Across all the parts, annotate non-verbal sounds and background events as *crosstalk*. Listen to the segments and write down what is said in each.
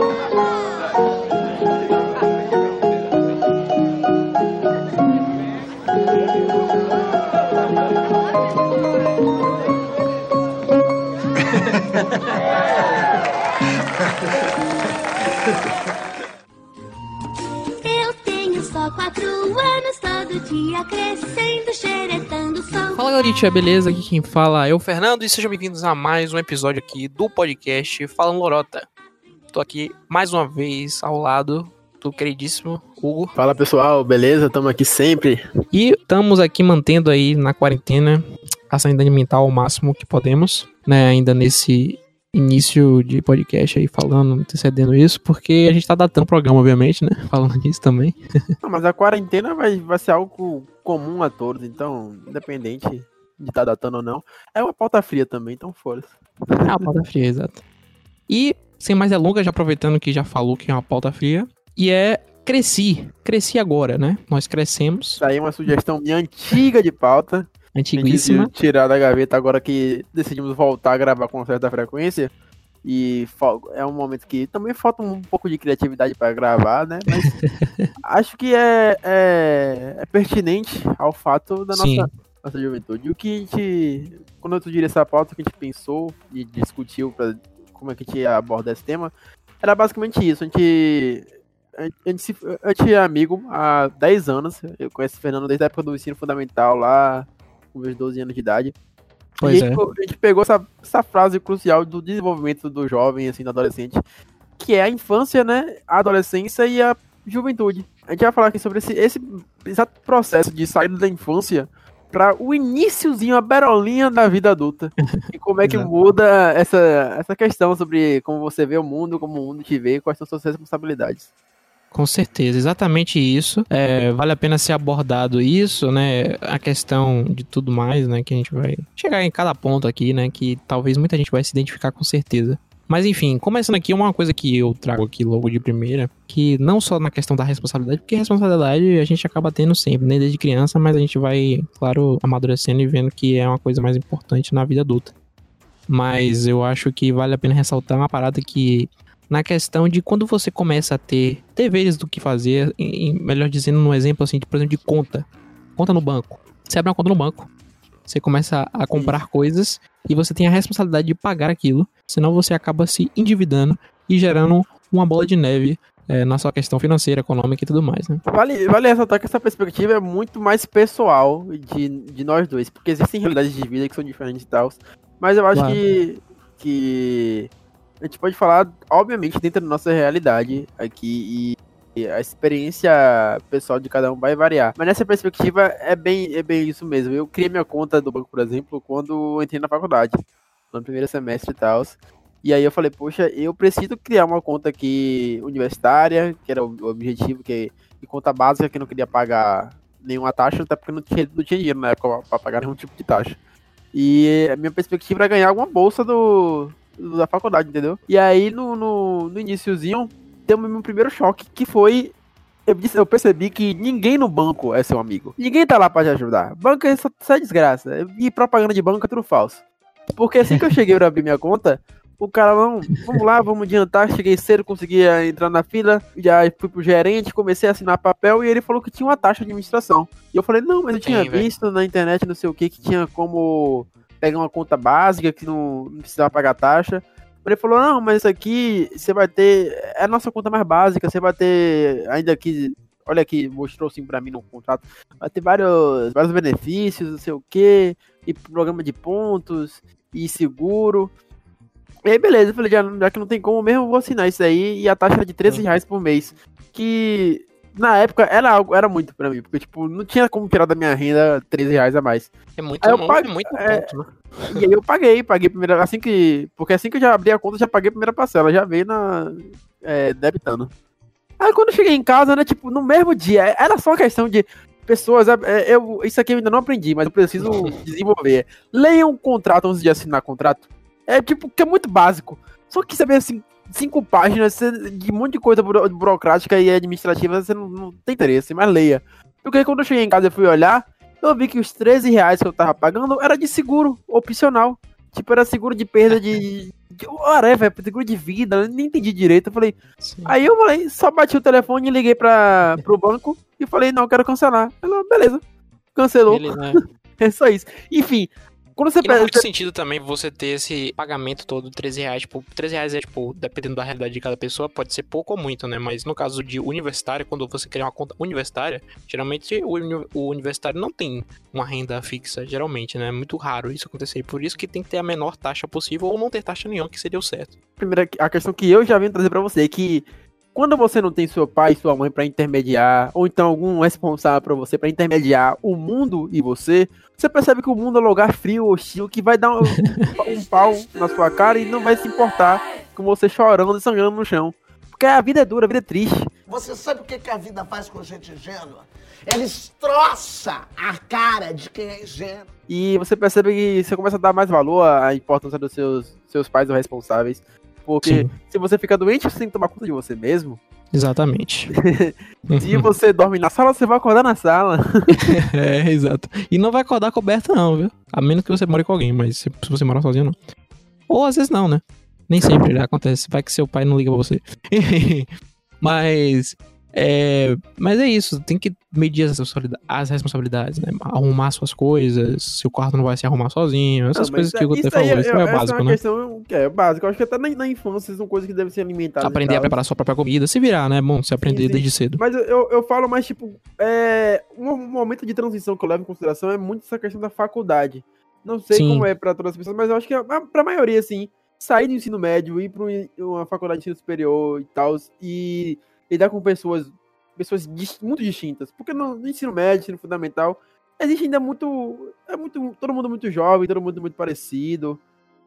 Eu tenho só quatro anos, todo dia crescendo, xeretando sol. Fala galerinha, beleza? Aqui quem fala é o Fernando e sejam bem-vindos a mais um episódio aqui do podcast Falando Lorota. Tô aqui mais uma vez ao lado do queridíssimo Hugo Fala pessoal, beleza? Estamos aqui sempre. e estamos aqui mantendo aí na quarentena a sanidade mental ao máximo que podemos, né? Ainda nesse início de podcast aí falando, antecedendo isso, porque a gente tá datando o programa, obviamente, né? Falando nisso também. *laughs* Não, mas a quarentena vai, vai ser algo comum a todos, então, independente de estar datando ou não, é uma pauta fria também, então foda-se. É uma pauta fria, exato. E, sem mais delongas, já aproveitando que já falou que é uma pauta fria, e é cresci. Cresci agora, né? Nós crescemos, Isso aí é uma sugestão minha antiga de pauta. Antiguíssima. tirar da gaveta agora que decidimos voltar a gravar com certa frequência. E é um momento que também falta um pouco de criatividade para gravar, né? Mas *laughs* acho que é, é, é pertinente ao fato da Sim. nossa, nossa juventude. E o que a gente. Quando eu sugeri essa pauta, o que a gente pensou e discutiu para como é que a gente ia abordar esse tema, era basicamente isso. A gente. A gente, a gente, se- a gente é amigo há 10 anos. Eu conheço o Fernando desde a época do ensino fundamental, lá com meus 12 anos de idade. Pois e a é. gente, a gente pegou essa, essa frase crucial do desenvolvimento do jovem, assim, do adolescente, que é a infância, né? A adolescência e a juventude. A gente vai falar aqui sobre esse, esse exato processo de sair da infância para o iníciozinho, a berolinha da vida adulta. E como é que muda essa, essa questão sobre como você vê o mundo, como o mundo te vê, quais são suas responsabilidades. Com certeza, exatamente isso. É, vale a pena ser abordado isso, né? A questão de tudo mais, né? Que a gente vai chegar em cada ponto aqui, né? Que talvez muita gente vai se identificar com certeza. Mas enfim, começando aqui, uma coisa que eu trago aqui logo de primeira, que não só na questão da responsabilidade, porque responsabilidade a gente acaba tendo sempre, né? Desde criança, mas a gente vai, claro, amadurecendo e vendo que é uma coisa mais importante na vida adulta. Mas eu acho que vale a pena ressaltar uma parada que na questão de quando você começa a ter deveres do que fazer, em- melhor dizendo, no exemplo assim, de, por exemplo, de conta. Conta no banco. Você abre uma conta no banco. Você começa a comprar coisas e você tem a responsabilidade de pagar aquilo, senão você acaba se endividando e gerando uma bola de neve eh, na sua questão financeira, econômica e tudo mais, né? Vale, vale ressaltar que essa perspectiva é muito mais pessoal de, de nós dois, porque existem realidades de vida que são diferentes e tal. Mas eu acho Claro. que, que a gente pode falar, obviamente, dentro da nossa realidade aqui e a experiência pessoal de cada um vai variar. Mas nessa perspectiva é bem, é bem isso mesmo. Eu criei minha conta do banco, por exemplo, quando entrei na faculdade, no primeiro semestre e tal. E aí eu falei, poxa, eu preciso criar uma conta aqui universitária, que era o objetivo, que e conta básica que eu não queria pagar nenhuma taxa, até porque não tinha, não tinha dinheiro na época para pagar nenhum tipo de taxa. E a minha perspectiva era ganhar alguma bolsa do, da faculdade, entendeu? E aí no, no, no iniciozinho, deu o meu primeiro choque, que foi. Eu, disse- eu percebi que ninguém no banco é seu amigo. Ninguém tá lá pra te ajudar. Banco é só, só desgraça. E propaganda de banco é tudo falso. Porque assim que eu cheguei pra abrir minha conta, o cara, não, vamos lá, vamos adiantar. Cheguei cedo, consegui eh, entrar na fila. Já fui pro gerente, comecei a assinar papel e ele falou que tinha uma taxa de administração. E eu falei, não, mas eu tinha velho. visto na internet, não sei o que, que tinha como pegar uma conta básica que não, não precisava pagar taxa. Ele falou, não, mas isso aqui você vai ter. É a nossa conta mais básica, você vai ter. Ainda que. Olha aqui, mostrou assim pra mim no contrato. Vai ter vários, vários benefícios, não sei o que, e programa de pontos, e seguro. E aí, beleza, eu falei, já, já que não tem como mesmo, eu vou assinar isso aí. E a taxa era de 13 reais por mês. Que na época era algo, era muito pra mim, porque tipo, não tinha como tirar da minha renda 13 reais a mais. É muito, Aí eu muito, pago- muito é, né? E aí eu paguei, paguei a primeira. Assim que. Porque assim que eu já abri a conta, já paguei a primeira parcela, já veio na. É, debitando. Aí quando eu cheguei em casa, né, tipo, no mesmo dia, era só questão de pessoas. é, é, eu, isso aqui eu ainda não aprendi, mas eu preciso *laughs* desenvolver. Leiam um contrato antes de assinar contrato. É tipo, que é muito básico. Só que saber assim, cinco páginas de um monte de coisa buro- burocrática e administrativa, você não, não tem interesse, mas leia. Porque quando eu cheguei em casa e fui olhar, eu vi que os 13 reais que eu tava pagando era de seguro, opcional. Tipo, era seguro de perda de. de whatever, seguro de vida, eu nem entendi direito. Eu falei. Sim. Aí eu falei, só bati o telefone, liguei pra, pro banco e falei, não, quero cancelar. Ela, beleza. Cancelou. Ele, né? *laughs* É só isso. Enfim, quando você E não faz pega. muito sentido também você ter esse pagamento todo de 13 reais. Tipo, 13 reais é, tipo, dependendo da realidade de cada pessoa, pode ser pouco ou muito, né? Mas no caso de universitário, quando você cria uma conta universitária, geralmente o, uni- o universitário não tem uma renda fixa, geralmente, né? É muito raro isso acontecer. Por isso que tem que ter a menor taxa possível ou não ter taxa nenhuma, que seria o certo. primeira, a questão que eu já vim trazer pra você é que quando você não tem seu pai e sua mãe pra intermediar, ou então algum responsável pra você pra intermediar o mundo e você, você percebe que o mundo é um lugar frio, hostil, que vai dar um, *laughs* um pau na sua cara e não vai se importar com você chorando e sangrando no chão. Porque a vida é dura, a vida é triste. Você sabe o que, que a vida faz com gente ingênua? Ela destroça a cara de quem é ingênuo. E você percebe que você começa a dar mais valor à importância dos seus, seus pais ou responsáveis. Porque Sim. se você fica doente, você tem que tomar conta de você mesmo. Exatamente. *laughs* Se você dorme na sala, você vai acordar na sala. *laughs* é, exato. E não vai acordar coberto, não, viu? A menos que você more com alguém, mas se, se você morar sozinho, não. Ou às vezes não, né? Nem sempre né? acontece. Vai que seu pai não liga pra você. *laughs* mas. É, mas é isso, tem que medir as responsabilidades, as responsabilidades, né? Arrumar suas coisas, seu quarto não vai se arrumar sozinho, essas Não, coisas que o isso Guter falou, isso é, o essa básico, uma né? questão que é básica. Eu acho que até na, na infância são coisas que devem ser alimentadas. Aprender a preparar sua própria comida, se virar, né? É bom você aprender sim. desde cedo. Mas eu, eu, eu falo mais, tipo, é, um momento de transição que eu levo em consideração é muito essa questão da faculdade. Não sei Sim. como é pra todas as pessoas, mas eu acho que é, pra maioria, assim, sair do ensino médio, ir pra um- uma faculdade de ensino superior e tal, e lidar com pessoas, pessoas muito distintas. Porque no, no ensino médio, ensino fundamental, existe ainda muito, é muito, todo mundo muito jovem, todo mundo muito parecido.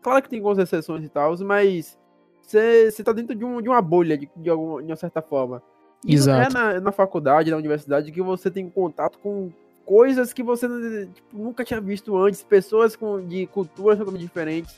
Claro que tem algumas exceções e tal, mas você tá dentro de, um, de uma bolha, de, de, alguma, de uma certa forma. E não Exato. É na, na faculdade, na universidade, que você tem contato com coisas que você tipo, nunca tinha visto antes, pessoas com, de culturas totalmente diferentes.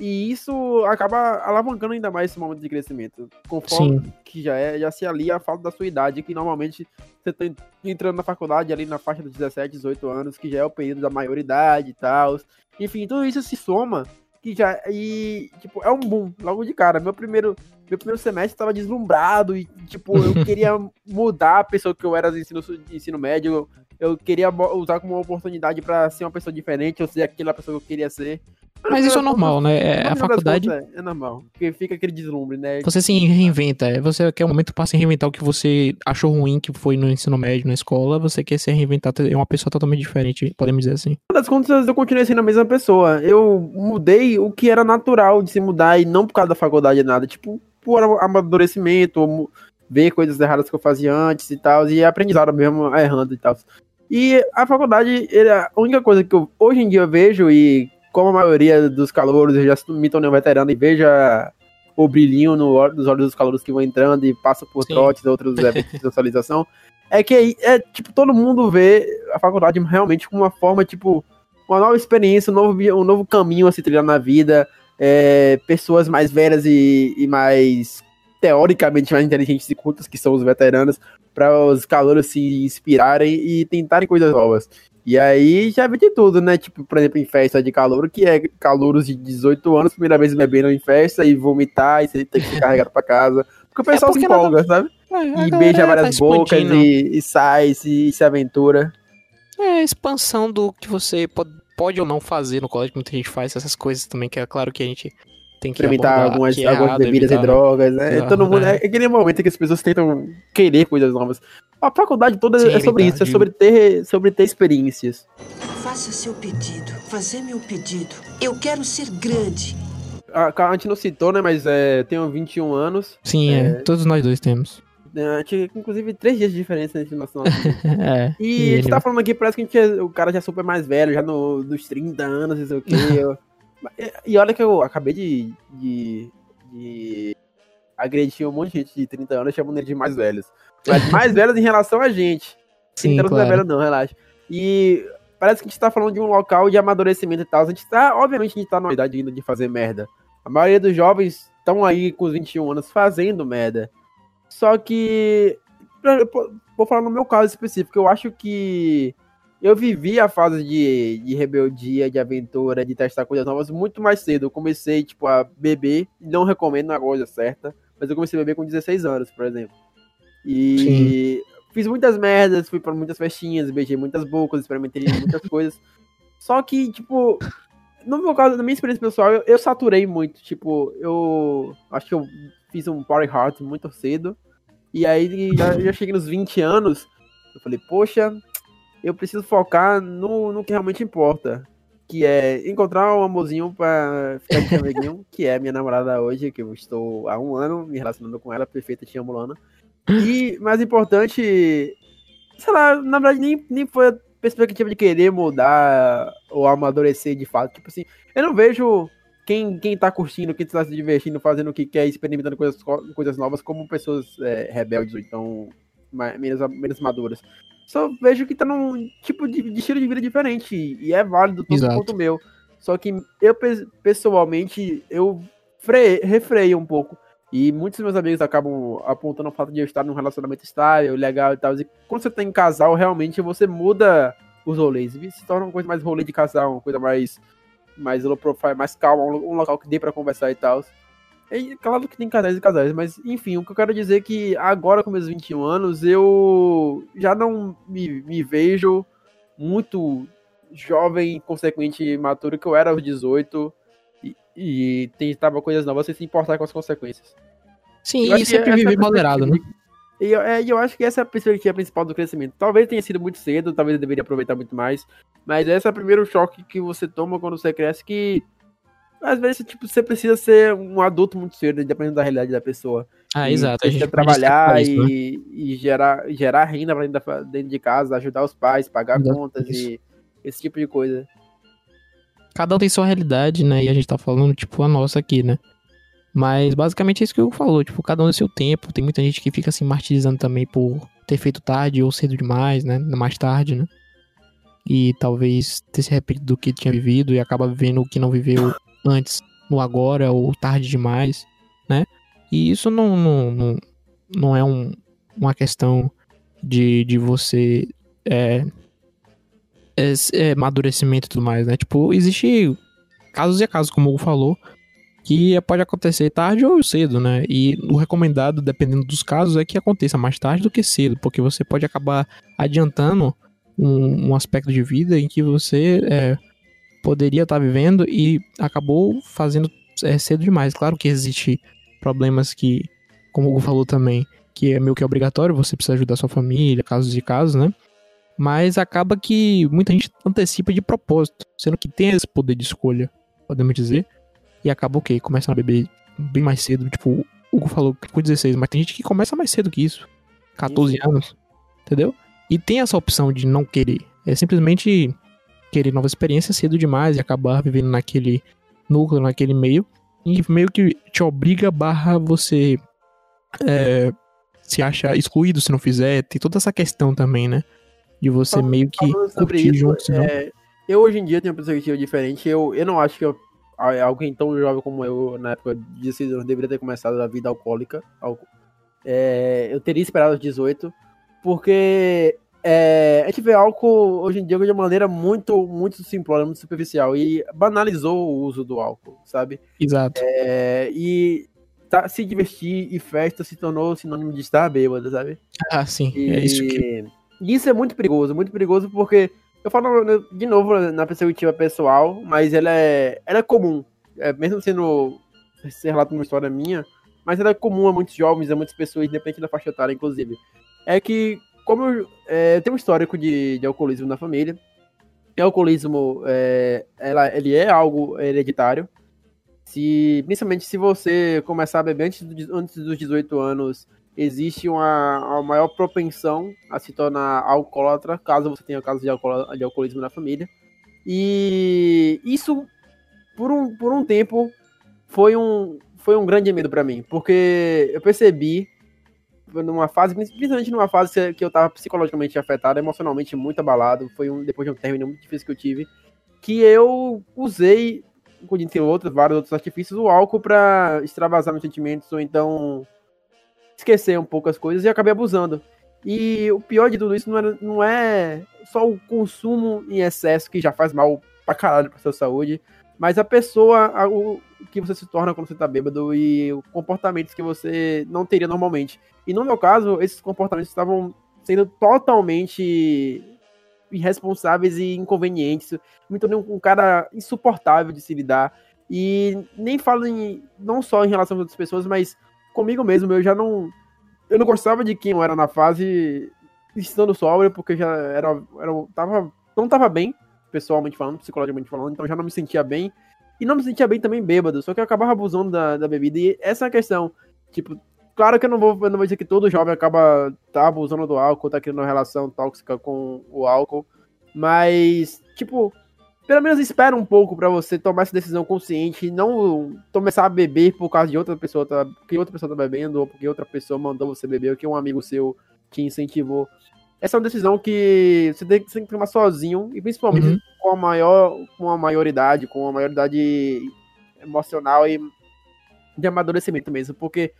E isso acaba alavancando ainda mais esse momento de crescimento. Conforme Sim. que já é, já se alia a falta da sua idade, que normalmente você tá entrando na faculdade ali na faixa dos 17, 18 anos, que já é o período da maioridade e tal. Enfim, tudo isso se soma que já e tipo é um boom logo de cara. Meu primeiro meu primeiro semestre estava deslumbrado e tipo eu *laughs* queria mudar a pessoa que eu era do ensino de ensino médio. Eu, eu queria usar como uma oportunidade para ser uma pessoa diferente, eu ser aquela pessoa que eu queria ser. Mas isso é normal, né? É, a faculdade. contas, É, é normal, porque fica aquele deslumbre, né? Você se reinventa, é, você quer um momento para se reinventar o que você achou ruim que foi no ensino médio, na escola, você quer se reinventar, é uma pessoa totalmente diferente, podemos dizer assim. No das contas, eu continuei sendo a mesma pessoa. Eu mudei o que era natural de se mudar e não por causa da faculdade nada. Tipo, por amadurecimento, ver coisas erradas que eu fazia antes e tal, e aprendizado mesmo errando e tal. E a faculdade, a única coisa que eu hoje em dia eu vejo, e como a maioria dos calouros, já me tornei um veterano e vejo a- o brilhinho no, nos olhos dos calouros que vão entrando e passam por Sim. trotes, outros *laughs* eventos de socialização, é que aí, é, tipo, todo mundo vê a faculdade realmente como uma forma, tipo, uma nova experiência, um novo, um novo caminho a se trilhar na vida, é, pessoas mais velhas e, e mais teoricamente mais inteligentes e cultas, que são os veteranos, para os calouros se inspirarem e tentarem coisas novas. E aí já vi de tudo, né? Tipo, por exemplo, em festa de calouro, que é calouros de 18 anos, primeira vez bebendo em festa e vomitar e você tem que ser carregado pra casa. Porque o pessoal se porque nada- empolga, sabe? É, E beija várias bocas e, e sai, se, se aventura. É a expansão do que você pode, pode ou não fazer no colégio, muita gente faz essas coisas também, que é claro que a gente tem que experimentar abordar, algumas, que é algumas errado bebidas e evitar. drogas, né? Exato, Todo mundo, né? é aquele momento que as pessoas tentam querer coisas novas. A faculdade toda Sim, é sobre isso, é verdade. sobre ter, sobre ter experiências. Faça seu pedido. Fazer meu pedido. Eu quero ser grande. A, a gente não citou, né? Mas é, tenho 21 anos. Sim, é, todos nós dois temos. né, A gente, inclusive, três dias de diferença entre nós. nós. *laughs* É. E a gente tá falando aqui, parece que a gente é- o cara já é super mais velho, já no, dos 30 anos, não sei o quê. *laughs* Eu- e olha que eu acabei de, de, de agredir um monte de gente de 30 anos chamando ele de mais velhos. Mas mais velhos em relação a gente. *laughs* Sim, 30 anos não é claro. velho não, relaxa. E parece que a gente tá falando de um local de amadurecimento e tal. A gente tá, obviamente, a gente tá numa idade ainda de fazer merda. A maioria dos jovens estão aí com os 21 anos fazendo merda. Só que, vou falar no meu caso específico, eu acho que eu vivi a fase de, de rebeldia, de aventura, de testar coisas novas muito mais cedo. Eu comecei, tipo, a beber, não recomendo a coisa certa, mas eu comecei a beber com 16 anos, por exemplo. E fiz muitas merdas, fui para muitas festinhas, beijei muitas bocas, experimentei *laughs* muitas coisas. Só que, tipo, no meu caso, na minha experiência pessoal, eu, eu saturei muito. Tipo, eu acho que eu fiz um party hard muito cedo. E aí já, já cheguei nos 20 anos, eu falei, poxa, eu preciso focar no, no que realmente importa. Que é encontrar um amorzinho pra ficar de amiguinho, *laughs* que é minha namorada hoje, que eu estou há um ano me relacionando com ela, perfeita, tia Mulana. E, mais importante, sei lá, na verdade nem, nem foi a perspectiva de querer mudar ou amadurecer de fato. Tipo assim, eu não vejo quem, quem tá curtindo, quem tá se divertindo, fazendo o que quer, experimentando coisas, coisas novas, como pessoas é, rebeldes ou então menos, menos maduras. Só vejo que tá num tipo de, de estilo de vida diferente. E é válido tanto Exato. quanto o meu. Só que eu, pe- pessoalmente, eu fre, refreio um pouco. E muitos dos meus amigos acabam apontando o fato de eu estar num relacionamento estável, legal e tal. E quando você tá em casal, realmente você muda os rolês. Se torna uma coisa mais rolê de casal, uma coisa mais, mais low profile, mais calma, um local que dê pra conversar e tal. E claro que tem casais e casais, mas enfim, o que eu quero dizer é que agora com meus 21 anos, eu já não me, me vejo muito jovem, consequente e maturo que eu era aos 18 e, e tentava coisas novas sem se importar com as consequências. Sim, Eu e que sempre essa viver é moderado, né? E eu, é, eu acho que essa é a perspectiva principal do crescimento. Talvez tenha sido muito cedo, talvez eu deveria aproveitar muito mais, mas esse é o primeiro choque que você toma quando você cresce, que às vezes tipo, você precisa ser um adulto muito cedo, dependendo da realidade da pessoa. Ah, E exato. A gente trabalhar isso, né? e, e gerar, gerar renda pra dentro, da- dentro de casa, ajudar os pais, pagar Exato, contas isso. e esse tipo de coisa. Cada um tem sua realidade, né? E a gente tá falando, tipo, a nossa aqui, né? Mas basicamente é isso que eu falou, tipo, cada um tem seu tempo. Tem muita gente que fica se martirizando também por ter feito tarde ou cedo demais, né? Mais tarde, né? E talvez ter se arrependido do que tinha vivido e acaba vivendo o que não viveu antes, no agora, ou tarde demais, né? E isso não, não, não, não é um, uma questão de, de você é, é, é, amadurecimento e tudo mais, né? Tipo, existe casos e casos, como o falou, que pode acontecer tarde ou cedo, né? E o recomendado, dependendo dos casos, é que aconteça mais tarde do que cedo, porque você pode acabar adiantando um, um aspecto de vida em que você é, poderia estar vivendo e acabou fazendo é, cedo demais. Claro que existe problemas que, como o Hugo falou também, que é meio que obrigatório, você precisa ajudar sua família, casos e casos, né? Mas acaba que muita gente antecipa de propósito, sendo que tem esse poder de escolha, podemos dizer. E acaba o quê? Começa a beber bem mais cedo. Tipo, o Hugo falou que com 16, mas tem gente que começa mais cedo que isso. 14 anos. Entendeu? E tem essa opção de não querer. É simplesmente querer novas experiências cedo demais e acabar vivendo naquele núcleo, naquele meio. E meio que te obriga barra você é, se acha excluído se não fizer. Tem toda essa questão também, né? De você Falando- meio que curtir isso, junto, senão... é, eu hoje em dia tenho uma perspectiva diferente. Eu, eu não acho que eu, alguém tão jovem como eu, na época de 16 anos, deveria ter começado a vida alcoólica. É, eu teria esperado os 18, porque é, a gente vê álcool hoje em dia de uma maneira muito, muito simplória, muito superficial, e banalizou o uso do álcool, sabe? Exato. É, e tá, se divertir e festa se tornou sinônimo de estar bêbado, sabe? Ah, sim. E É isso que. e isso é muito perigoso, muito perigoso porque eu falo de novo na perspectiva pessoal, mas ela é, ela é comum, é, mesmo sendo se relata uma história minha, mas ela é comum a muitos jovens, a muitas pessoas, independente da faixa etária, inclusive. É que, como eu, é, eu tenho um histórico de, de alcoolismo na família, e alcoolismo é, ela, ele é algo hereditário. Se, principalmente se você começar a beber antes, do- antes dos 18 anos, existe uma, uma maior propensão a se tornar alcoólatra, caso você tenha casos de, alcool, de alcoolismo na família. E isso, por um, por um tempo, foi um, foi um grande medo pra mim, porque eu percebi, numa fase, principalmente numa fase que- eu tava psicologicamente afetado, emocionalmente muito abalado, foi um, depois de um término muito difícil que eu tive, que eu usei, entre outros, vários outros artifícios, o álcool pra extravasar meus sentimentos, ou então esquecer um pouco as coisas e acabei abusando. E o pior de tudo isso não é, não é só o consumo em excesso que já faz mal pra caralho pra sua saúde, mas a pessoa, a, que você se torna quando você tá bêbado e os comportamentos que você não teria normalmente. E no meu caso, esses comportamentos estavam sendo totalmente irresponsáveis e inconvenientes. Me tornei um, cara insuportável de se lidar. E nem falo em, não só em relação a outras pessoas, mas comigo mesmo. Eu já não. Eu não gostava de quem eu era na fase estando sóbrio, porque já era. era tava, não tava bem, pessoalmente falando, psicologicamente falando, então já não me sentia bem. E não me sentia bem também bêbado, só que eu acabava abusando da, da bebida. E essa é a questão. Tipo, claro que eu não vou, eu não vou dizer que todo jovem acaba tá abusando do álcool, tá criando uma relação tóxica com o álcool. Mas, tipo, pelo menos espera um pouco para você tomar essa decisão consciente e não começar a beber por causa de outra pessoa, tá, porque outra pessoa tá bebendo, ou porque outra pessoa mandou você beber, ou que um amigo seu te incentivou. Essa é uma decisão que você tem, você tem que tomar sozinho, e principalmente Uhum. Com a maior, com a maioridade, com a maioridade emocional e de amadurecimento mesmo, porque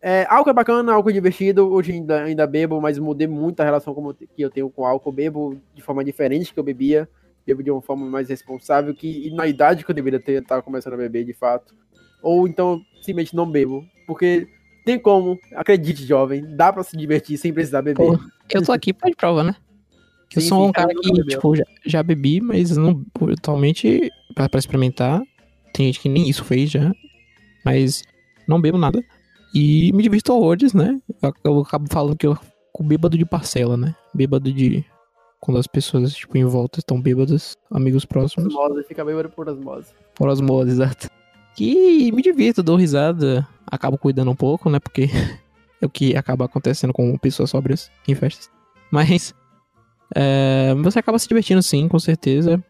é, álcool é bacana, álcool é divertido, hoje ainda, ainda bebo, mas mudei muito a relação como, que eu tenho com álcool, bebo de forma diferente que eu bebia, bebo de uma forma mais responsável, que na idade que eu deveria ter, tava começando a beber de fato, ou então simplesmente não bebo, porque tem como, acredite jovem, dá pra se divertir sem precisar beber. Pô, Eu tô aqui pra prova, né? Eu Sim, sou um cara que, tipo, já, já bebi, mas não atualmente pra, pra experimentar. Tem gente que nem isso fez já. Mas não bebo nada. E me divirto horrores, né? Eu, eu acabo falando que eu fico bêbado de parcela, né? Bêbado de. Quando as pessoas, tipo, em volta estão bêbadas, amigos próximos. Osmose, fica bêbado por osmose. Por osmose, exato. Que me divirto, dou risada, acabo cuidando um pouco, né? Porque *laughs* é o que acaba acontecendo com pessoas sóbrias em festas. Mas é, você acaba se divertindo sim, com certeza.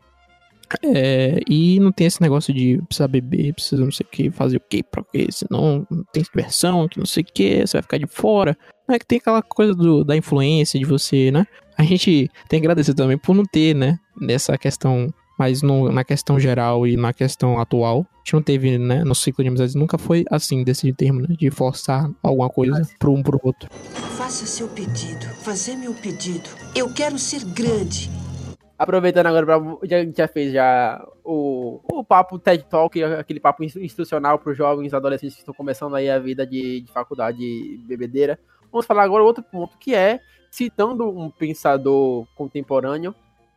É, e não tem esse negócio de precisar beber, precisa não sei o que, fazer o que, pra quê, senão não tem diversão, que não sei o que, você vai ficar de fora. Não é que tem aquela coisa do, da influência de você, né? A gente tem que agradecer também por não ter, né? Nessa questão mas no- na questão geral e na questão atual, a gente não teve, né, no ciclo de amizades, nunca foi assim, desse termo, né, de forçar alguma coisa pro um pro outro. Faça seu pedido. Fazer meu pedido. Eu quero ser grande. Aproveitando agora, pra, já, a gente já fez já o, o papo TED Talk, aquele papo ins- institucional para os jovens adolescentes que estão começando aí a vida de, de faculdade de bebedeira. Vamos falar agora outro ponto, que é, citando um pensador contemporâneo,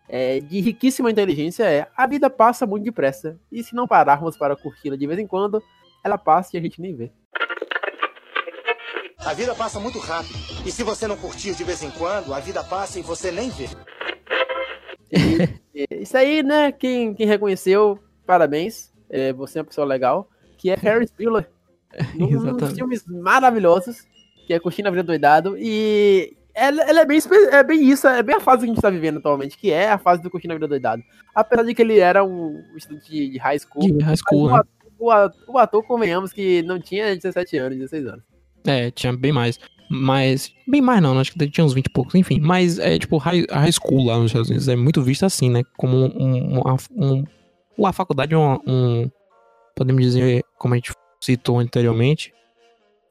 é, de riquíssima inteligência, é a vida passa muito depressa, e se não pararmos para curti-la de vez em quando, ela passa e a gente nem vê. A vida passa muito rápido. E se você não curtir de vez em quando, a vida passa e você nem vê. E, *laughs* isso aí, né, quem, quem reconheceu, parabéns, é, você é uma pessoa legal, que é Ferris Bueller. Num *laughs* dos filmes maravilhosos, que é Curtindo a Vida Doidado, e ela, ela é, bem, é bem isso, é bem a fase que a gente tá vivendo atualmente, que é a fase do Curtindo a Vida Doidado. Apesar de que ele era um estudante de, de high school, De high school, né? o ator- o ator, convenhamos, que não tinha 17 anos, 16 anos. É, tinha bem mais. Mas, bem mais não, acho que tinha uns 20 e poucos, enfim. Mas, é tipo, high, a high school lá nos Estados Unidos é muito vista assim, né? Como um, uma, um, a faculdade é um, um, podemos dizer, como a gente citou anteriormente,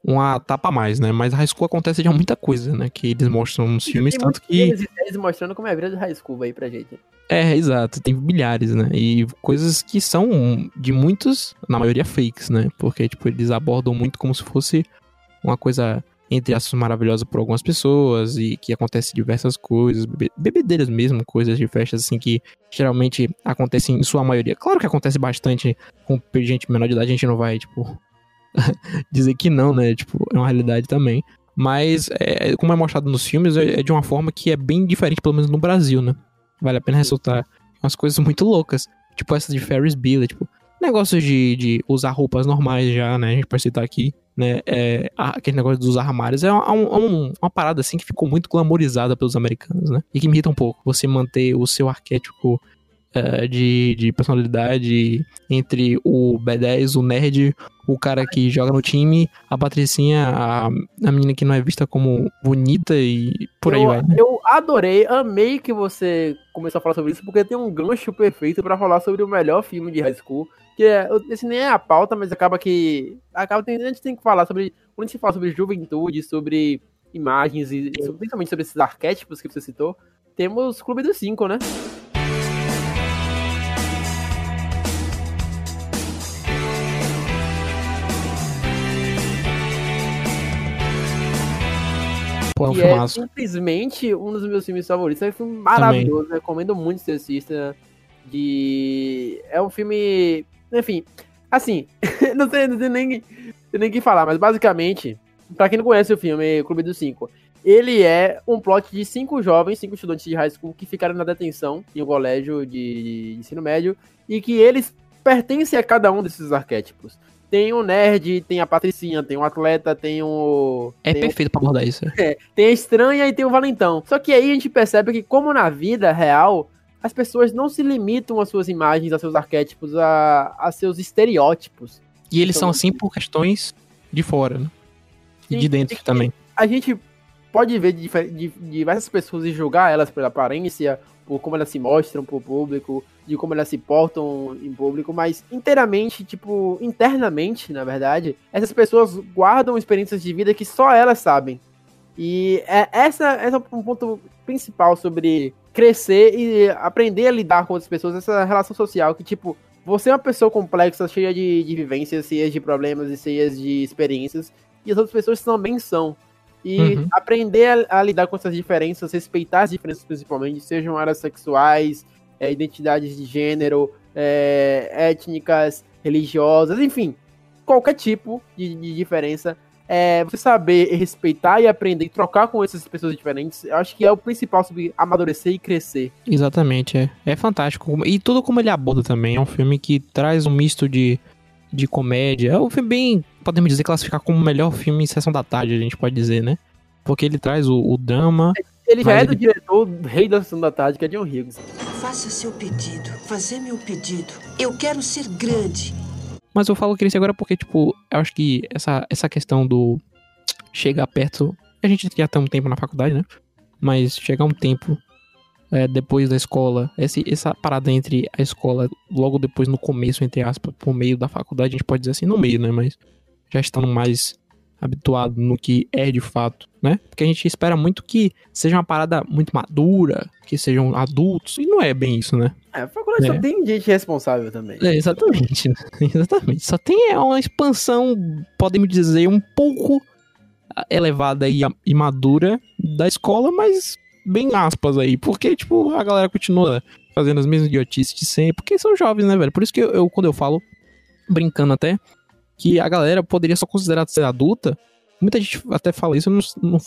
uma etapa a mais, né? Mas a high school acontece já muita coisa, né? Que eles mostram nos filmes, Tem tanto que... e séries mostrando como é a vida de high school aí pra gente. É, exato, tem milhares, né? E coisas que são de muitos, na maioria fakes, né? Porque, tipo, eles abordam muito como se fosse uma coisa, entre aspas, maravilhosa por algumas pessoas e que acontece diversas coisas, bebe- bebedeiras mesmo, coisas de festas assim que geralmente acontecem em sua maioria. Claro que acontece bastante com gente menor de idade, a gente não vai, tipo, *laughs* dizer que não, né? Tipo, é uma realidade também. Mas, é, como é mostrado nos filmes, é é de uma forma que é bem diferente, pelo menos no Brasil, né? Vale a pena ressaltar umas coisas muito loucas. Tipo essa de Ferris Bueller, tipo, negócios de, de usar roupas normais já, né? A gente pode citar aqui, né? É, aquele negócio dos armários é, um- é um- uma parada assim que ficou muito glamorizada pelos americanos, né? E que me irrita um pouco. Você manter o seu arquétipo é, de, de personalidade entre o B10, o nerd, o cara que joga no time, a Patricinha, a, a menina que não é vista como bonita e por aí eu, vai. né? Eu adorei, amei que você começou a falar sobre isso, porque tem um gancho perfeito pra falar sobre o melhor filme de high school. Que é, esse nem é a pauta, mas acaba que. Acaba tem, a gente tem que falar sobre. Quando a gente fala sobre juventude, sobre imagens e e principalmente sobre esses arquétipos que você citou, temos Clube dos Cinco, né? É um que é simplesmente um dos meus filmes favoritos. É um filme maravilhoso, recomendo muito esse assista. De... É um filme. Enfim, assim, *laughs* não sei, não sei nem, nem o que falar, mas basicamente, pra quem não conhece o filme Clube dos Cinco, ele é um plot de cinco jovens, cinco estudantes de high school que ficaram na detenção em um colégio de, de ensino médio e que eles pertencem a cada um desses arquétipos. Tem o nerd, tem a patricinha, tem o atleta, tem o. É tem o perfeito pra abordar isso. tem a estranha e tem o valentão. Só que aí a gente percebe que, como na vida real, as pessoas não se limitam às suas imagens, a seus arquétipos, a, a seus estereótipos. E eles Então- são assim por questões de fora, né? E de dentro também. A gente pode ver de, de diversas pessoas e julgar elas pela aparência, por como elas se mostram pro público, de como elas se portam em público, mas inteiramente, tipo, internamente, na verdade, essas pessoas guardam experiências de vida que só elas sabem. E é, essa, essa é um ponto principal sobre crescer e aprender a lidar com outras pessoas, essa relação social que, tipo, você é uma pessoa complexa, cheia de, de vivências, cheia de problemas e cheias de experiências, e as outras pessoas também são. E Uhum. aprender a, a lidar com essas diferenças, respeitar as diferenças principalmente, sejam elas sexuais, é, identidades de gênero, é, étnicas, religiosas, enfim, qualquer tipo de, de diferença. É, você saber respeitar e aprender e trocar com essas pessoas diferentes, eu acho que é o principal sobre amadurecer e crescer. Exatamente, é. É fantástico. E tudo como ele aborda também. É um filme que traz um misto de, de comédia. É um filme bem, podemos dizer, classificar como o melhor filme em sessão da tarde, a gente pode dizer, né? Porque ele traz o, o drama. Ele já é do ele- diretor Rei da Sessão da Tarde, que é John Hughes. Faça seu pedido. Fazer meu pedido. Eu quero ser grande. Mas eu falo que esse agora porque, tipo, eu acho que essa, essa questão do chegar perto. A gente já tem um tempo na faculdade, né? Mas chegar um tempo é, depois da escola, esse, essa parada entre a escola, logo depois no começo, entre aspas, por meio da faculdade, a gente pode dizer assim, no meio, né? Mas já estando mais habituado no que é de fato, né? Porque a gente espera muito que seja uma parada muito madura, que sejam adultos, e não é bem isso, né? É, a faculdade É. só tem gente responsável também. É, exatamente, né? *laughs* exatamente. Só tem é, uma expansão, podemos dizer, um pouco elevada e, e madura da escola, mas bem aspas aí, porque, tipo, a galera continua fazendo as mesmas idiotices de sempre, porque são jovens, né, velho? Por isso que eu, eu, quando eu falo, brincando até, que a galera poderia só considerar ser adulta, muita gente até fala isso, não, não,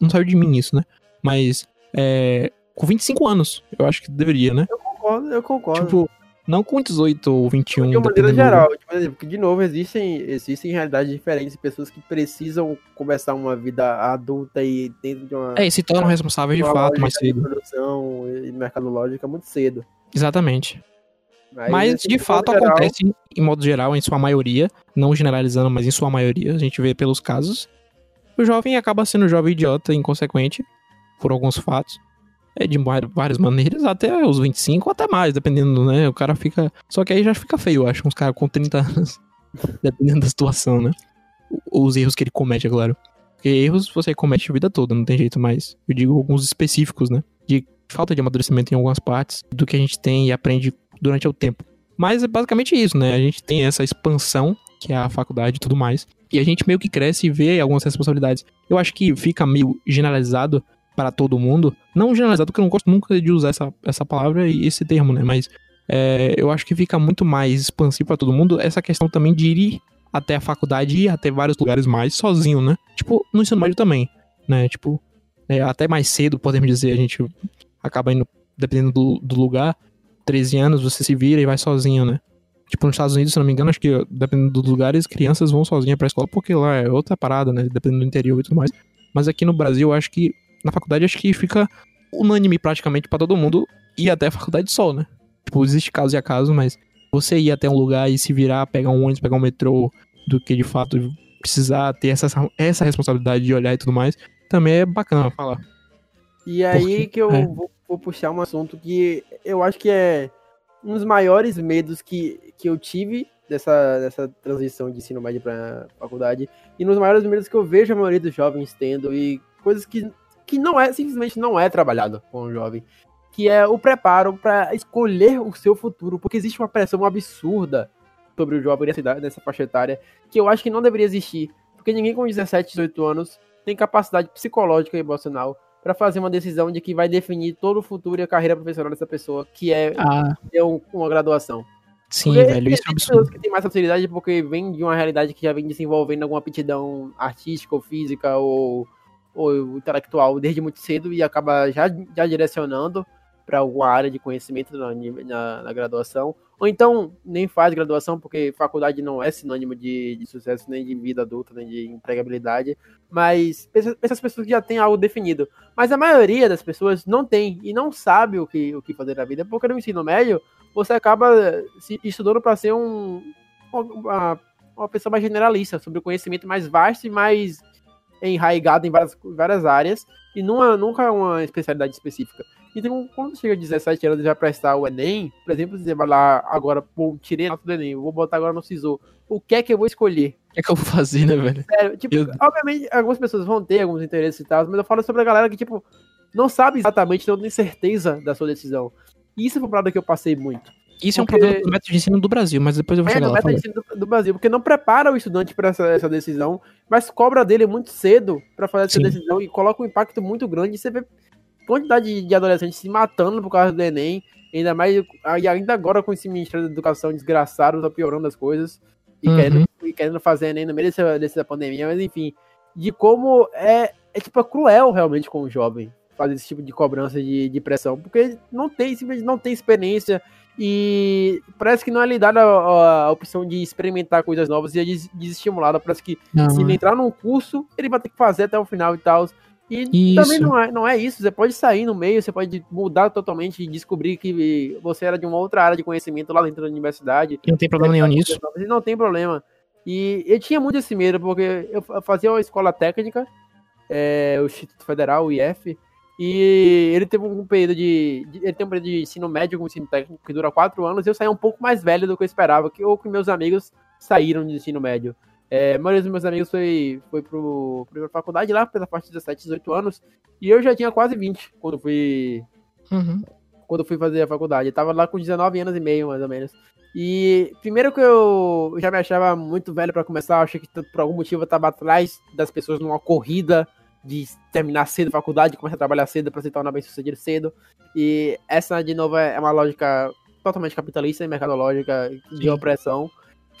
não saiu de mim isso, né? Mas, é, com 25 anos, eu acho que deveria, né? Eu concordo, eu concordo. Tipo, não com 18 ou 21. de uma maneira dependendo do- geral, tipo, porque de novo existem, existem realidades diferentes, pessoas que precisam começar uma vida adulta e dentro de uma, É, e se tornam responsáveis de fato mais lógica de cedo. produção e mercadológica muito cedo. Exatamente. Mas, assim, de fato, geral, acontece, em modo geral, em sua maioria, não generalizando, mas em sua maioria, a gente vê pelos casos, o jovem acaba sendo jovem idiota, inconsequente, por alguns fatos. É de várias maneiras, até os 25 ou até mais, dependendo, né? O cara fica. Só que aí já fica feio, eu acho, uns caras com 30 anos. *laughs* dependendo da situação, né? Os erros que ele comete, é claro. Porque erros você comete a vida toda, não tem jeito mais. Eu digo alguns específicos, né? De falta de amadurecimento em algumas partes do que a gente tem e aprende durante o tempo. Mas é basicamente isso, né? A gente tem essa expansão, que é a faculdade e tudo mais. E a gente meio que cresce e vê algumas responsabilidades. Eu acho que fica meio generalizado para todo mundo. Não generalizado, porque eu não gosto nunca de usar essa, essa palavra e esse termo, né? Mas é, eu acho que fica muito mais expansivo para todo mundo essa questão também de ir até a faculdade e ir até vários lugares mais sozinho, né? Tipo, no ensino médio também, né? Tipo, é, até mais cedo, podemos dizer, a gente acaba indo, dependendo do, do lugar, 13 anos, você se vira e vai sozinho, né? Tipo, nos Estados Unidos, se não me engano, acho que dependendo dos lugares, crianças vão sozinhas pra escola, porque lá é outra parada, né? Dependendo do interior e tudo mais. Mas aqui no Brasil, eu acho que, na faculdade, acho que fica unânime praticamente pra todo mundo ir até a faculdade só, né? Tipo, existe caso e acaso, mas você ir até um lugar e se virar, pegar um ônibus, pegar um metrô, do que de fato precisar ter essa, essa responsabilidade de olhar e tudo mais, também é bacana falar. E aí Porque- que eu é. vou, vou puxar um assunto que eu acho que é um dos maiores medos que, que eu tive dessa, dessa transição de ensino médio para faculdade e nos maiores medos que eu vejo a maioria dos jovens tendo e coisas que, que não é, simplesmente não é trabalhado com o jovem. Que é o preparo para escolher o seu futuro, porque existe uma pressão absurda sobre o jovem nessa, nessa faixa etária, que eu acho que não deveria existir, porque ninguém com 17, 18 anos tem capacidade psicológica e emocional para fazer uma decisão de que vai definir todo o futuro e a carreira profissional dessa pessoa, que é Ah, ter um- uma graduação. sim, Porque velho, isso é tem absurdo. pessoas que têm mais facilidade porque vem de uma realidade que já vem desenvolvendo alguma aptidão artística ou física ou, ou intelectual desde muito cedo e acaba já, já direcionando para alguma área de conhecimento na, na, na graduação. Ou então nem faz graduação porque faculdade não é sinônimo de, de sucesso nem de vida adulta, nem de empregabilidade. Mas essas pessoas já têm algo definido. Mas a maioria das pessoas não tem e não sabe o que, o que fazer na vida, porque no ensino médio você acaba se estudando para ser um, uma, uma pessoa mais generalista, sobre o conhecimento mais vasto e mais enraigado em várias, várias áreas, e numa, nunca uma especialidade específica. Então, quando chega a 17 anos e vai prestar o Enem, por exemplo, você vai lá agora, pô, tirei a nota do Enem, vou botar agora no SISU. O que é que eu vou escolher? O que é que eu vou fazer, né, velho? Sério, tipo, Eu- obviamente, algumas pessoas vão ter alguns interesses e tal, mas eu falo sobre a galera que, tipo, não sabe exatamente, não tem certeza da sua decisão. E isso foi uma parada que eu passei muito. Isso é um Porque- problema do método de ensino do Brasil, mas depois eu vou É, chegar lá. método de ensino do, do Brasil, porque não prepara o estudante para essa, essa decisão, mas cobra dele muito cedo para fazer essa Sim. decisão e coloca um impacto muito grande. Você vê quantidade de, de adolescentes se matando por causa do Enem, ainda mais e ainda agora com esse Ministério da Educação desgraçado, tá piorando as coisas e, Uhum. querendo, e querendo fazer Enem no meio dessa, dessa pandemia, mas enfim, de como é, é tipo é cruel realmente com o jovem fazer esse tipo de cobrança de, de pressão, porque não tem, simplesmente não tem experiência e parece que não é lhe dada a, a opção de experimentar coisas novas e é des- desestimulada. Parece que Não, se ele entrar num curso, ele vai ter que fazer até o final e tal. E Isso. também não é, não é isso. Você pode sair no meio, você pode mudar totalmente e descobrir que você era de uma outra área de conhecimento lá dentro da universidade. não tem problema nenhum nisso. E não tem problema. E eu tinha muito esse medo, porque eu fa- fazia uma escola técnica, é, o Instituto Federal, o IF, e ele teve um período de, de- Ele tem um período de ensino médio com ensino técnico que dura quatro anos, e eu saí um pouco mais velho do que eu esperava, que, ou que meus amigos saíram de ensino médio. É, a maioria dos meus amigos foi, foi pro, pra faculdade lá, pela parte de 17, 18 anos, e eu já tinha quase 20 quando fui, Uhum. quando fui fazer a faculdade. Eu tava lá com 19 anos e meio, mais ou menos. E primeiro que eu já me achava muito velho pra começar, eu achei que por algum motivo eu tava atrás das pessoas numa corrida de terminar cedo a faculdade, começar a trabalhar cedo pra se tornar bem sucedido cedo. E essa, de novo, é uma lógica totalmente capitalista e mercadológica de Sim. opressão.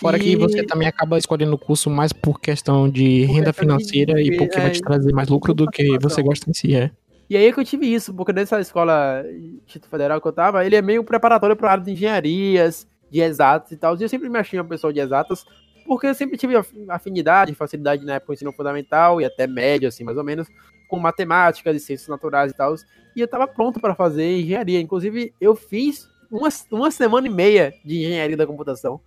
Fora que E- você também acaba escolhendo o curso mais por questão de Por renda questão de- financeira e porque vai é, te trazer mais lucro do que você gosta em si, é. E aí que eu tive isso, porque nessa escola Instituto Federal que eu tava, ele é meio preparatório para área de engenharias, de exatas e tal. E eu sempre me achei uma pessoa de exatas, porque eu sempre tive af- afinidade, facilidade na época do ensino fundamental e até médio, assim, mais ou menos, com matemática, e ciências naturais e tal. E eu tava pronto para fazer engenharia. Inclusive, eu fiz uma, uma semana e meia de engenharia da computação.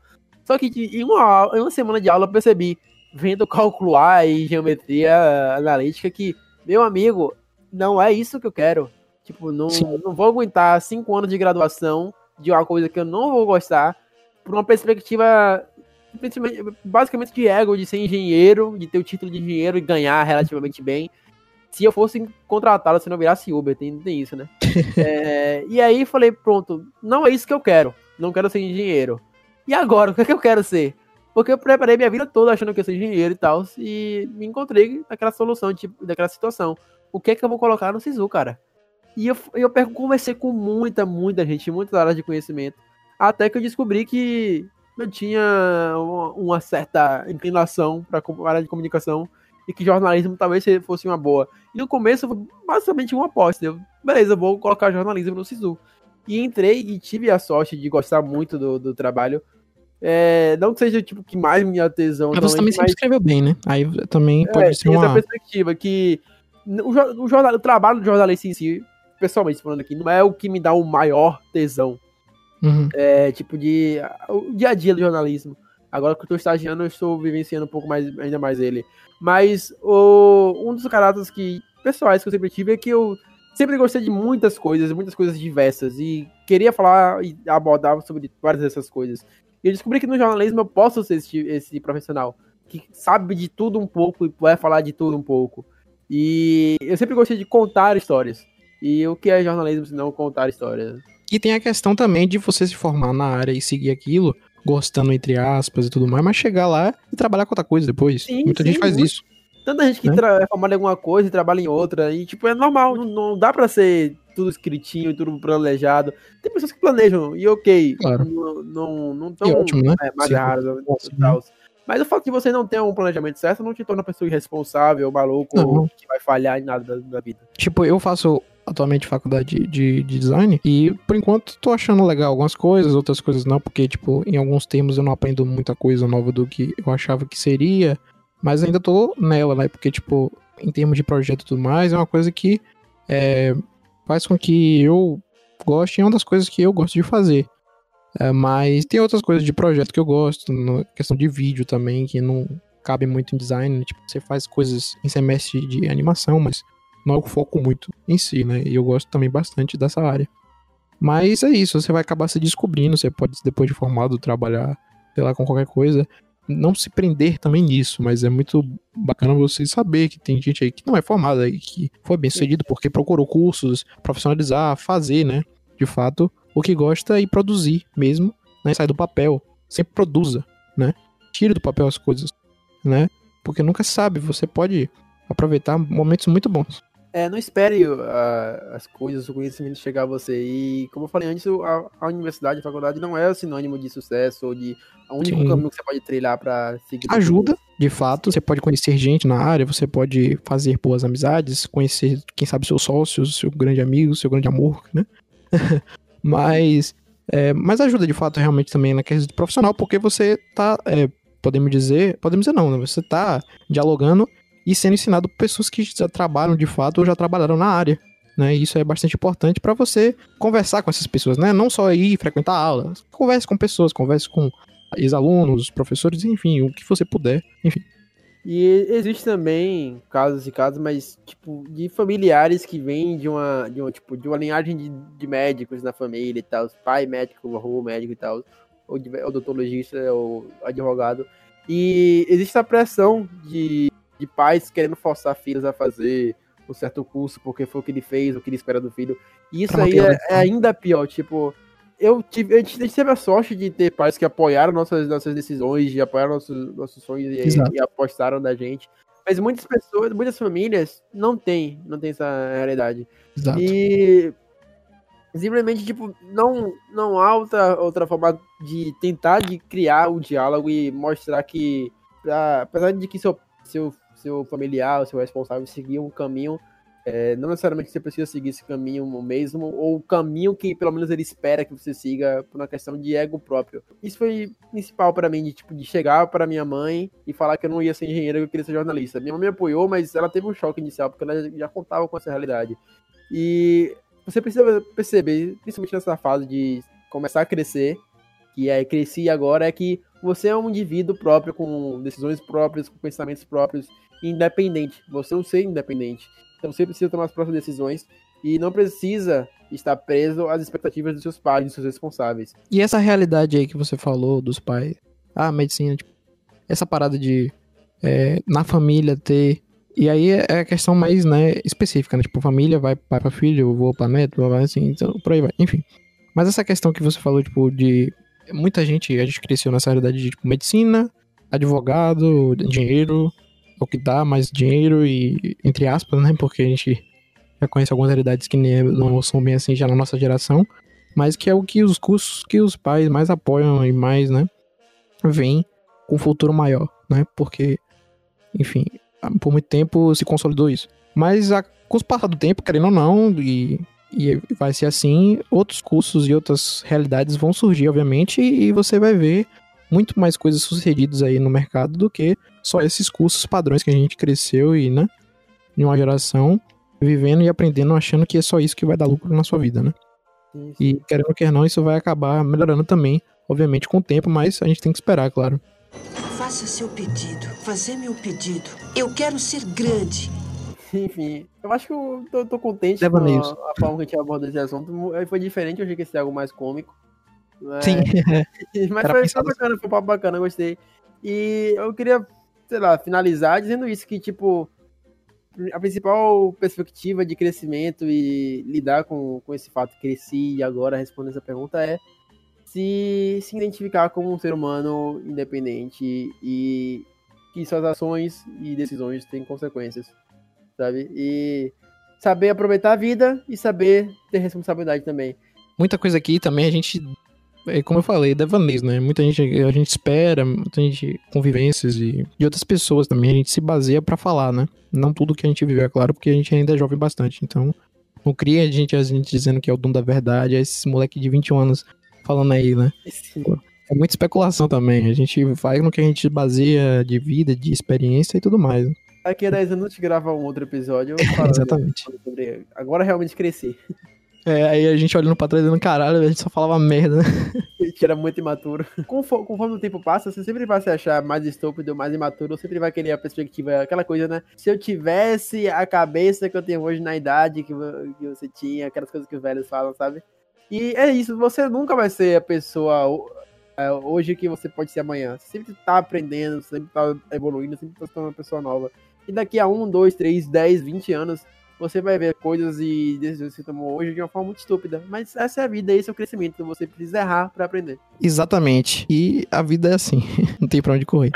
Só que de- em uma, em uma semana de aula eu percebi, vendo *laughs* cálculo A e geometria analítica, que, meu amigo, não é isso que eu quero. Tipo, não, Sim. não vou aguentar cinco anos de graduação de uma coisa que eu não vou gostar por uma perspectiva basicamente de ego, de ser engenheiro, de ter o título de engenheiro e ganhar relativamente bem. Se eu fosse contratado, se não virasse Uber, tem, tem isso, né? *laughs* É, e aí falei, pronto, não é isso que eu quero. Não quero ser engenheiro. E agora, o que é que eu quero ser? Porque eu preparei minha vida toda achando que eu ser engenheiro e tal, e me encontrei naquela solução, tipo, daquela situação. O que é que eu vou colocar no SISU, cara? E eu, eu conversei com muita, muita gente, muitas áreas de conhecimento, até que eu descobri que eu tinha uma, uma certa inclinação para a área de comunicação e que jornalismo talvez se- fosse uma boa. E no começo foi basicamente uma aposta. Eu, beleza, vou colocar jornalismo no SISU. E entrei e tive a sorte de gostar muito do, do trabalho. É, não que seja o tipo que mais me atenção. Mas você também sempre escreveu bem, né? Aí também pode é, ser tem essa uma. perspectiva que o, jo- o, jornal, o trabalho do jornalista em si, pessoalmente falando aqui, não é o que me dá o maior tesão. Uhum. É tipo de. O dia a dia do jornalismo. Agora que eu tô estagiando, eu estou vivenciando um pouco mais, ainda mais ele. Mas o, um dos caráteres que, pessoais que eu sempre tive é que eu sempre gostei de muitas coisas, muitas coisas diversas. E queria falar e abordar sobre várias dessas coisas. E eu descobri que no jornalismo eu posso ser esse, esse profissional que sabe de tudo um pouco e vai falar de tudo um pouco. E eu sempre gostei de contar histórias. E o que é jornalismo se não contar histórias? E tem a questão também de você se formar na área e seguir aquilo, gostando entre aspas e tudo mais, mas chegar lá e trabalhar com outra coisa depois. Sim, Muita sim, gente faz muito. isso. Tanta gente que Né? é formada em alguma coisa e trabalha em outra. E, tipo, é normal. Não, não dá pra ser tudo escritinho, tudo planejado. Tem pessoas que planejam, e ok. Claro. Não, não, não E tão ótimo, né? é, mais raras e tal. Mas o fato de você não ter um planejamento certo não te torna uma pessoa irresponsável, maluco, Não. ou que vai falhar em nada da, da vida. Tipo, eu faço atualmente faculdade de, de, de design e por enquanto tô achando legal algumas coisas, outras coisas não, porque tipo, em alguns termos eu não aprendo muita coisa nova do que eu achava que seria, mas ainda tô nela, né? Porque tipo, em termos de projeto e tudo mais, é uma coisa que é, faz com que eu goste, é uma das coisas que eu gosto de fazer. É, mas tem outras coisas de projeto que eu gosto, na questão de vídeo também, que não cabe muito em design. Tipo, você faz coisas em semestre de animação, mas não é o foco muito em si, né? E eu gosto também bastante dessa área. Mas é isso, você vai acabar se descobrindo, você pode, depois de formado, trabalhar, sei lá, com qualquer coisa. Não se prender também nisso, mas é muito bacana você saber que tem gente aí que não é formada e que foi bem sucedido porque procurou cursos, profissionalizar, fazer, né? De fato, o que gosta e produzir mesmo, né? Sai do papel. Sempre produza, né? Tire do papel as coisas, né? Porque nunca sabe, você pode aproveitar momentos muito bons. É, não espere ah, as coisas, o conhecimento chegar a você. E, como eu falei antes, a, a universidade, a faculdade não é sinônimo de sucesso ou de o único Sim. caminho que você pode trilhar pra seguir. ajuda, de fato. Você pode conhecer gente na área, você pode fazer boas amizades, conhecer, quem sabe, seus sócios, seu grande amigo, seu grande amor, né? *laughs* mas, é, mas ajuda, de fato, realmente também na questão profissional, porque você tá, é, podemos dizer, podemos dizer não, né? Você tá dialogando e sendo ensinado por pessoas que já trabalham de fato ou já trabalharam na área. Né, e isso é bastante importante para você conversar com essas pessoas, né? Não só ir frequentar aulas, converse com pessoas, converse com ex-alunos, professores, enfim, o que você puder, enfim. E existe também casos e casos, mas, tipo, de familiares que vêm de uma, de uma, tipo, de uma linhagem de, de médicos na família e tal, pai médico, avô médico e tal, ou odontologista, ou advogado. E existe essa pressão de, de pais querendo forçar filhos a fazer um certo curso, porque foi o que ele fez, o que ele espera do filho. E isso aí é, é ainda pior, tipo, eu tive, a gente teve a sorte de ter pais que apoiaram nossas, nossas decisões, de apoiar nossos, nossos sonhos e, Exato. e apostaram da gente. Mas muitas pessoas, muitas famílias não têm, não tem essa realidade. Exato. E simplesmente, tipo, não, não há outra, outra forma de tentar de criar o diálogo e mostrar que, pra- apesar de que seu, seu, seu familiar, o seu responsável seguir um caminho, é, não necessariamente você precisa seguir esse caminho mesmo, ou o caminho que pelo menos ele espera que você siga por uma questão de ego próprio. Isso foi principal pra mim, de, tipo, de chegar para minha mãe e falar que eu não ia ser engenheiro, que eu queria ser jornalista. Minha mãe me apoiou, mas ela teve um choque inicial, porque ela já contava com essa realidade. E você precisa perceber, principalmente nessa fase de começar a crescer, que é cresci agora, é que você é um indivíduo próprio, com decisões próprias, com pensamentos próprios, independente. Você é um ser independente. Então você precisa tomar as próprias decisões e não precisa estar preso às expectativas dos seus pais, dos seus responsáveis. E essa realidade aí que você falou dos pais, a medicina, tipo, essa parada de é, na família ter. E aí é a questão mais, né, específica, né? Tipo, família vai pai pra filho, vou pra neto, vai assim, então, por aí vai. Enfim. Mas essa questão que você falou, tipo, de. Muita gente, a gente cresceu nessa realidade de tipo, medicina, advogado, dinheiro, é o que dá mais dinheiro e, entre aspas, né? Porque a gente já conhece algumas realidades que nem- não são bem assim já na nossa geração mas que é o que os cursos que os pais mais apoiam e mais, né, vem com um futuro maior, né, porque, enfim, por muito tempo se consolidou isso. Mas a, com o passar do tempo, querendo ou não, e, e vai ser assim, outros cursos e outras realidades vão surgir, obviamente, e você vai ver muito mais coisas sucedidas aí no mercado do que só esses cursos padrões que a gente cresceu e, né, em uma geração vivendo e aprendendo achando que é só isso que vai dar lucro na sua vida, né? E querendo ou quer não, isso vai acabar melhorando também, obviamente, com o tempo, mas a gente tem que esperar, claro. Faça seu pedido. Fazer meu pedido. Eu quero ser grande. Enfim, eu acho que eu tô, tô contente Leva com a, a forma que a gente abordou esse assunto. Foi diferente, eu achei que ia ser algo mais cômico. Mas, Sim, *laughs* mas Era foi, foi pensado bacana, foi um papo bacana, eu gostei. E eu queria, sei lá, finalizar dizendo isso, que tipo, a principal perspectiva de crescimento e lidar com, com esse fato, cresci e agora responder essa pergunta é se se identificar como um ser humano independente e que suas ações e decisões têm consequências, sabe? E saber aproveitar a vida e saber ter responsabilidade também. Muita coisa aqui também a gente, é, como eu falei, devaneios, né? Muita gente, a gente espera, muita gente, convivências e de outras pessoas também, a gente se baseia pra falar, né? Não tudo que a gente vive, é claro, porque a gente ainda é jovem bastante, então não cria a gente, a gente dizendo que é o dono da verdade, é esse moleque de 21 anos falando aí, né? É muita especulação também. A gente faz no que a gente baseia de vida, de experiência e tudo mais. Daqui a 10 anos a gente grava um outro episódio *laughs* Exatamente. sobre agora realmente crescer. É, aí a gente olhando pra trás dizendo, caralho, a gente só falava merda, né? *laughs* A gente era muito imaturo. Conforme, conforme o tempo passa, você sempre vai se achar mais estúpido, mais imaturo, sempre vai querer a perspectiva, aquela coisa, né? Se eu tivesse a cabeça que eu tenho hoje na idade que, que você tinha, aquelas coisas que os velhos falam, sabe? E é isso, você nunca vai ser a pessoa é, hoje que você pode ser amanhã. Você sempre tá aprendendo, sempre tá evoluindo, sempre tá se tornando uma pessoa nova. E daqui a um, dois, três, dez, vinte anos, você vai ver coisas e decisões que você tomou hoje de uma forma muito estúpida. Mas essa é a vida, esse é o crescimento. Você precisa errar pra aprender. Exatamente. E a vida é assim. *laughs* Não tem pra onde correr.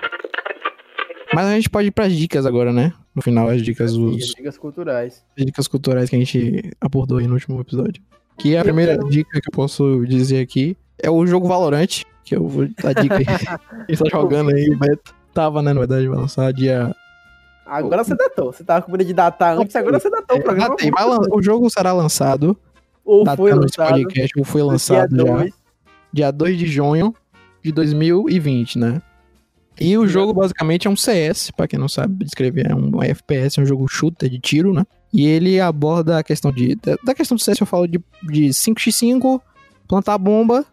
Mas a gente pode ir pras dicas agora, né? No final, as dicas, os, as dicas culturais. as dicas culturais que a gente abordou aí no último episódio. Que a primeira dica que eu posso dizer aqui é o jogo Valorant, que eu vou dar dica aí. *laughs* Quem tá jogando aí, Beto. Tava, né, na verdade, vai lançar dia Agora você datou. Você tava com medo de datar antes, agora você datou o programa. Datei, lan- o jogo será lançado, Ou foi lançado. podcast, ou foi no dia lançado já, dia 2 de junho de 2020, né? E o jogo basicamente é um CS, pra quem não sabe descrever, é um FPS, é um jogo shooter de tiro, né? E ele aborda a questão de. Da, questão do CS eu falo de, de 5x5, plantar bomba,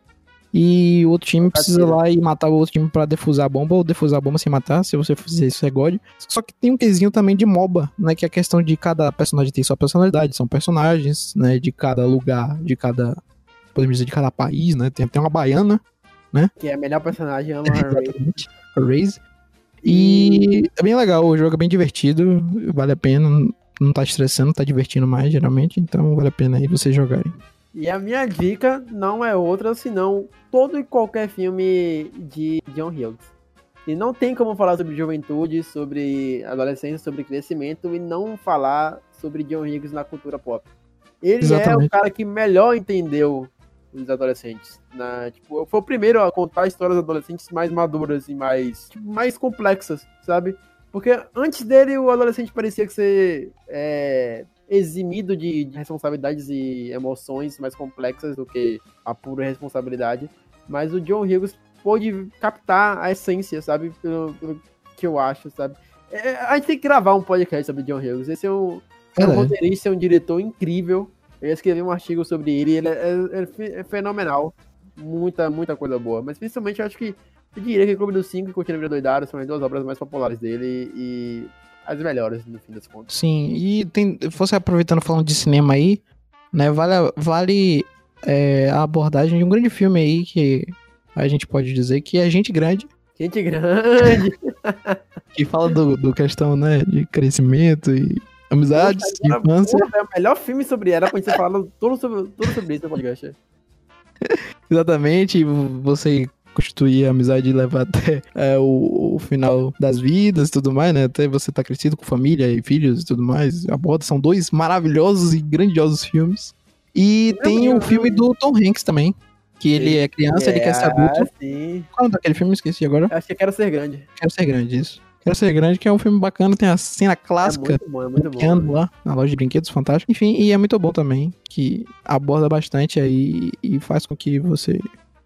e o outro time precisa ir lá e matar o outro time pra defusar a bomba, ou defusar a bomba sem matar, se você fizer isso é God. Só que tem um quesinho também de MOBA, né? Que é a questão de cada personagem ter sua personalidade, são personagens, né? De cada lugar, de cada. Podemos dizer de cada país, né? Tem até uma baiana, Que é a melhor personagem, *laughs* exatamente, a Raze. E é bem legal, o jogo é bem divertido, vale a pena, não tá estressando, tá divertindo mais, geralmente, então vale a pena aí vocês jogarem. E a minha dica não é outra senão todo e qualquer filme de John Hughes. E não tem como falar sobre juventude, sobre adolescência, sobre crescimento e não falar sobre John Hughes na cultura pop. Ele é Exatamente. o cara que melhor entendeu os adolescentes. Na, tipo, foi o primeiro a contar histórias adolescentes mais maduras e mais, tipo, mais complexas, sabe? Porque antes dele o adolescente parecia que ser é, eximido de, de responsabilidades e emoções mais complexas do que a pura responsabilidade. Mas o John Hughes pôde captar a essência, sabe? Pelo, pelo que eu acho, sabe? É, a gente tem que gravar um podcast sobre John Hughes. Esse é um, é um Verdade. roteirista, é um diretor incrível. Eu escrevi um artigo sobre ele, ele é, é- é é fenomenal. Muita, muita coisa boa. Mas principalmente eu acho que eu diria que Clube dos Cinco e Curtindo a Vida Doidada são as duas obras mais populares dele e as melhores, no fim das contas. Sim, e tem, você aproveitando falando de cinema aí, né, vale, a- vale é, a abordagem de um grande filme aí que a gente pode dizer que é Gente Grande, Gente grande! *laughs* que fala do, do questão, né, de crescimento e amizades, de Cara, infância. porra, é o melhor filme sobre pra gente ter falado tudo sobre, tudo sobre isso no podcast. *laughs* Exatamente, você constituir a amizade e levar até *laughs* é, o, o final das vidas e tudo mais, né? Até você tá crescido com família e filhos e tudo mais. Aborda, são dois maravilhosos e grandiosos filmes. E Meu tem o Deus, filme do Tom Hanks também. Que ele é criança, ele quer ser adulto. Ah, sim. Qual é daquele filme? Esqueci agora. Acho que quero ser grande. Quero ser grande, isso. Quero ser grande, que é um filme bacana, tem a cena É clássica muito bom, é muito bom. brincando lá na loja de brinquedos fantástico. Enfim, e é muito bom também, que aborda bastante aí e faz com que você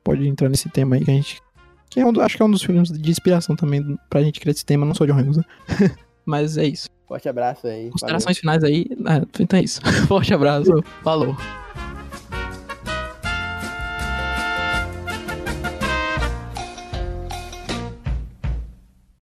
pode entrar nesse tema aí que a gente. Que é um, acho que é um dos filmes de inspiração também pra gente criar esse tema, não só de Ramos, né? *laughs* Mas é isso. Forte abraço aí. Considerações finais aí. Ah, então é isso. *laughs* Forte abraço. Falou. Valeu.